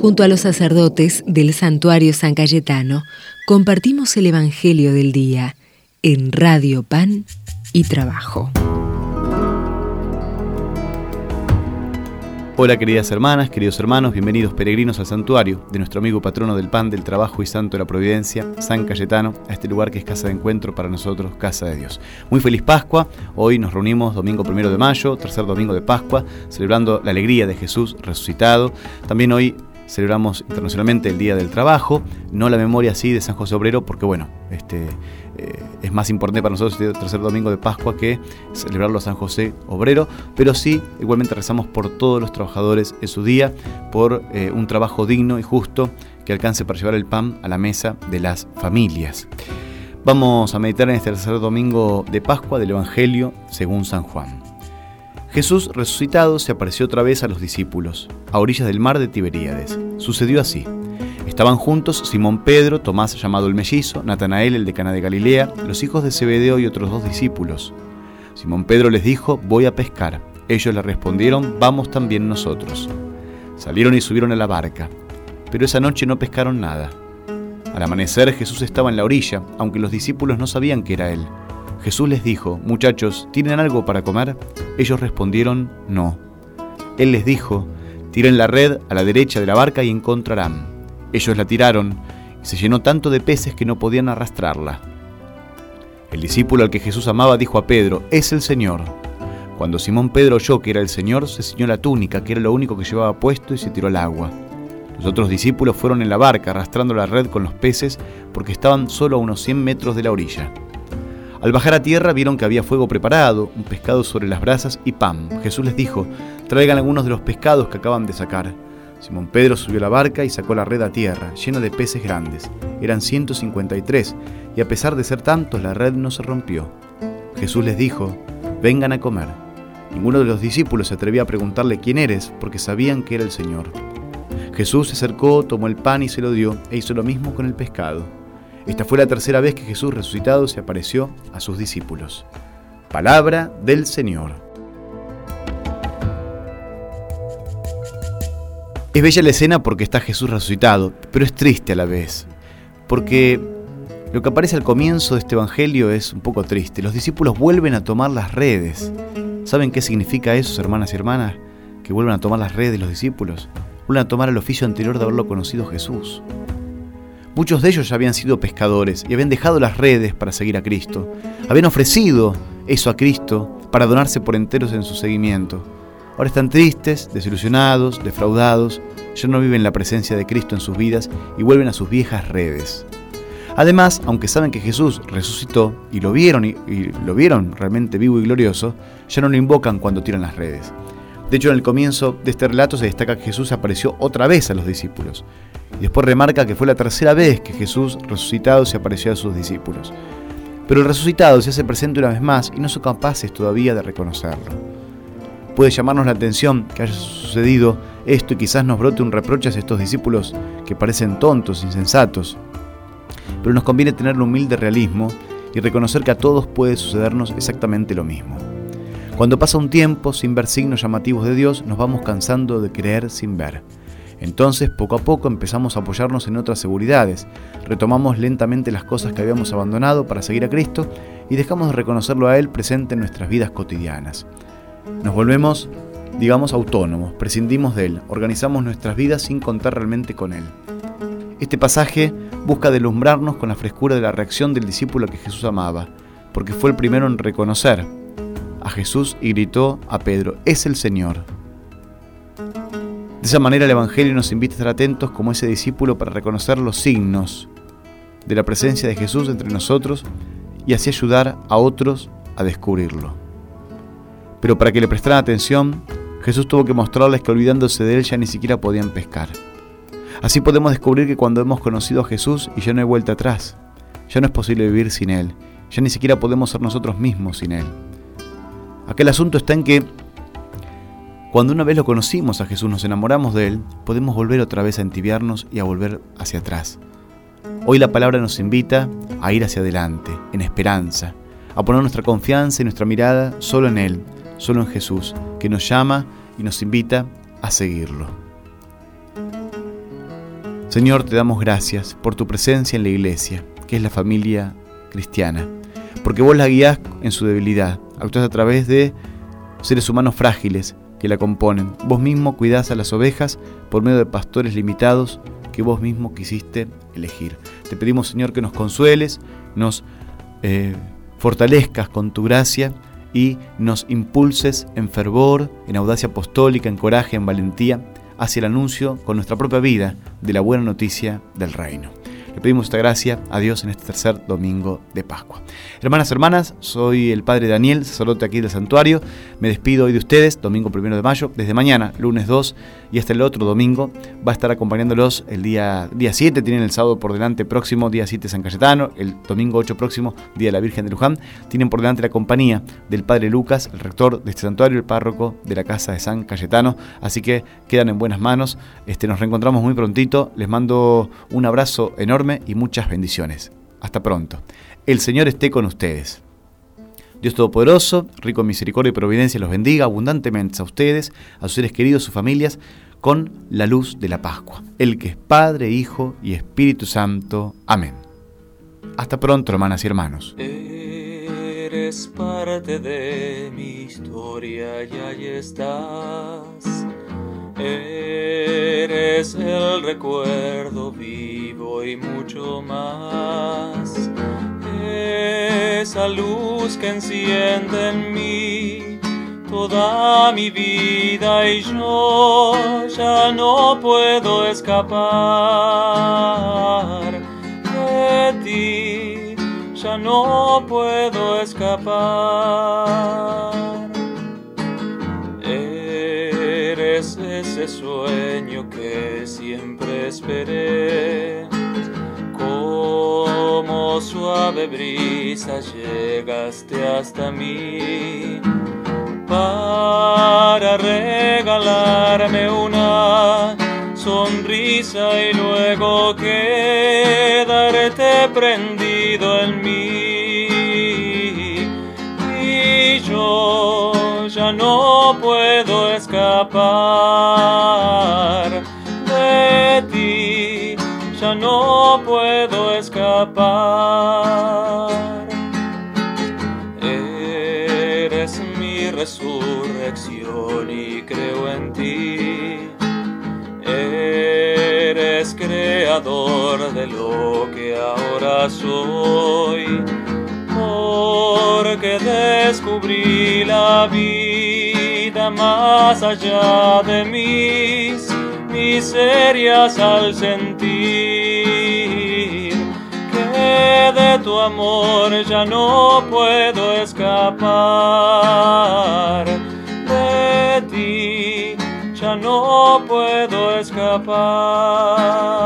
Junto a los sacerdotes del santuario San Cayetano, compartimos el Evangelio del Día en Radio Pan y Trabajo. Hola queridas hermanas, queridos hermanos, bienvenidos peregrinos al santuario de nuestro amigo patrono del pan, del trabajo y santo de la providencia, San Cayetano, a este lugar que es casa de encuentro para nosotros, casa de Dios. Muy feliz Pascua, hoy nos reunimos domingo primero de mayo, tercer domingo de Pascua, celebrando la alegría de Jesús resucitado. También hoy celebramos internacionalmente el Día del Trabajo, no la memoria así de San José Obrero, porque bueno, este, eh, es más importante para nosotros el tercer domingo de Pascua que celebrarlo a San José Obrero, pero sí, igualmente rezamos por todos los trabajadores en su día, por eh, un trabajo digno y justo que alcance para llevar el pan a la mesa de las familias. Vamos a meditar en este tercer domingo de Pascua del Evangelio según San Juan. Jesús resucitado se apareció otra vez a los discípulos, a orillas del mar de Tiberíades. Sucedió así. Estaban juntos Simón Pedro, Tomás llamado el mellizo, Natanael el de Cana de Galilea, los hijos de Zebedeo y otros dos discípulos. Simón Pedro les dijo, voy a pescar. Ellos le respondieron, vamos también nosotros. Salieron y subieron a la barca, pero esa noche no pescaron nada. Al amanecer Jesús estaba en la orilla, aunque los discípulos no sabían que era él. Jesús les dijo, muchachos, ¿tienen algo para comer? Ellos respondieron, no. Él les dijo, tiren la red a la derecha de la barca y encontrarán. Ellos la tiraron y se llenó tanto de peces que no podían arrastrarla. El discípulo al que Jesús amaba dijo a Pedro, es el Señor. Cuando Simón Pedro oyó que era el Señor, se ciñó la túnica, que era lo único que llevaba puesto, y se tiró al agua. Los otros discípulos fueron en la barca arrastrando la red con los peces porque estaban solo a unos 100 metros de la orilla. Al bajar a tierra vieron que había fuego preparado, un pescado sobre las brasas y pan. Jesús les dijo, traigan algunos de los pescados que acaban de sacar. Simón Pedro subió la barca y sacó la red a tierra, llena de peces grandes. Eran 153, y a pesar de ser tantos, la red no se rompió. Jesús les dijo, vengan a comer. Ninguno de los discípulos se atrevía a preguntarle quién eres, porque sabían que era el Señor. Jesús se acercó, tomó el pan y se lo dio, e hizo lo mismo con el pescado. Esta fue la tercera vez que Jesús resucitado se apareció a sus discípulos. Palabra del Señor. Es bella la escena porque está Jesús resucitado, pero es triste a la vez, porque lo que aparece al comienzo de este Evangelio es un poco triste. Los discípulos vuelven a tomar las redes. ¿Saben qué significa eso, hermanas y hermanas? Que vuelven a tomar las redes los discípulos. Vuelven a tomar el oficio anterior de haberlo conocido Jesús. Muchos de ellos ya habían sido pescadores y habían dejado las redes para seguir a Cristo. Habían ofrecido eso a Cristo para donarse por enteros en su seguimiento. Ahora están tristes, desilusionados, defraudados, ya no viven la presencia de Cristo en sus vidas y vuelven a sus viejas redes. Además, aunque saben que Jesús resucitó y lo vieron y, lo vieron realmente vivo y glorioso, ya no lo invocan cuando tiran las redes. De hecho, en el comienzo de este relato se destaca que Jesús apareció otra vez a los discípulos. Y después remarca que fue la tercera vez que Jesús resucitado se apareció a sus discípulos. Pero el resucitado se hace presente una vez más y no son capaces todavía de reconocerlo. Puede llamarnos la atención que haya sucedido esto y quizás nos brote un reproche a estos discípulos que parecen tontos, insensatos. Pero nos conviene tener un humilde realismo y reconocer que a todos puede sucedernos exactamente lo mismo. Cuando pasa un tiempo sin ver signos llamativos de Dios, nos vamos cansando de creer sin ver. Entonces, poco a poco empezamos a apoyarnos en otras seguridades, retomamos lentamente las cosas que habíamos abandonado para seguir a Cristo y dejamos de reconocerlo a Él presente en nuestras vidas cotidianas. Nos volvemos, digamos, autónomos, prescindimos de Él, organizamos nuestras vidas sin contar realmente con Él. Este pasaje busca delumbrarnos con la frescura de la reacción del discípulo que Jesús amaba, porque fue el primero en reconocer a Jesús y gritó a Pedro, es el Señor. De esa manera el Evangelio nos invita a estar atentos como ese discípulo para reconocer los signos de la presencia de Jesús entre nosotros y así ayudar a otros a descubrirlo. Pero para que le prestaran atención, Jesús tuvo que mostrarles que olvidándose de Él ya ni siquiera podían pescar. Así podemos descubrir que cuando hemos conocido a Jesús y ya no hay vuelta atrás, ya no es posible vivir sin Él, ya ni siquiera podemos ser nosotros mismos sin Él. Aquel asunto está en que cuando una vez lo conocimos a Jesús, nos enamoramos de Él, podemos volver otra vez a entibiarnos y a volver hacia atrás. Hoy la palabra nos invita a ir hacia adelante, en esperanza, a poner nuestra confianza y nuestra mirada solo en Él, solo en Jesús, que nos llama y nos invita a seguirlo. Señor, te damos gracias por tu presencia en la iglesia, que es la familia cristiana, porque vos la guías en su debilidad, actúas a través de seres humanos frágiles que la componen. Vos mismo cuidás a las ovejas por medio de pastores limitados que vos mismo quisiste elegir. Te pedimos, Señor, que nos consueles, nos eh, fortalezcas con tu gracia y nos impulses en fervor, en audacia apostólica, en coraje, en valentía, hacia el anuncio con nuestra propia vida de la buena noticia del reino. Le pedimos esta gracia a Dios en este tercer domingo de Pascua. Hermanas, hermanas, soy el Padre Daniel, sacerdote aquí del santuario. Me despido hoy de ustedes, domingo primero de mayo. Desde mañana, lunes 2 y hasta el otro domingo, va a estar acompañándolos el día, día 7. Tienen el sábado por delante próximo, día 7 San Cayetano. El domingo 8 próximo, día de la Virgen de Luján. Tienen por delante la compañía del Padre Lucas, el rector de este santuario, el párroco de la casa de San Cayetano. Así que quedan en buenas manos. Este, nos reencontramos muy prontito. Les mando un abrazo enorme y muchas bendiciones. Hasta pronto. El Señor esté con ustedes. Dios Todopoderoso, rico en misericordia y providencia, los bendiga abundantemente a ustedes, a sus seres queridos, sus familias, con la luz de la Pascua. El que es Padre, Hijo y Espíritu Santo. Amén. Hasta pronto, hermanas y hermanos. Eres parte de mi historia y ahí estás. Eres el recuerdo vivo y mucho más. Esa luz que enciende en mí toda mi vida y yo ya no puedo escapar de ti, ya no puedo escapar. Sueño que siempre esperé. Como suave brisa llegaste hasta mí para regalarme una sonrisa y luego quedarte prendido en mí. Y yo ya no escapar de ti, ya no puedo escapar. Eres mi resurrección y creo en ti. Eres creador de lo que ahora soy porque descubrí la vida más allá de mis miserias al sentir que de tu amor ya no puedo escapar. De ti ya no puedo escapar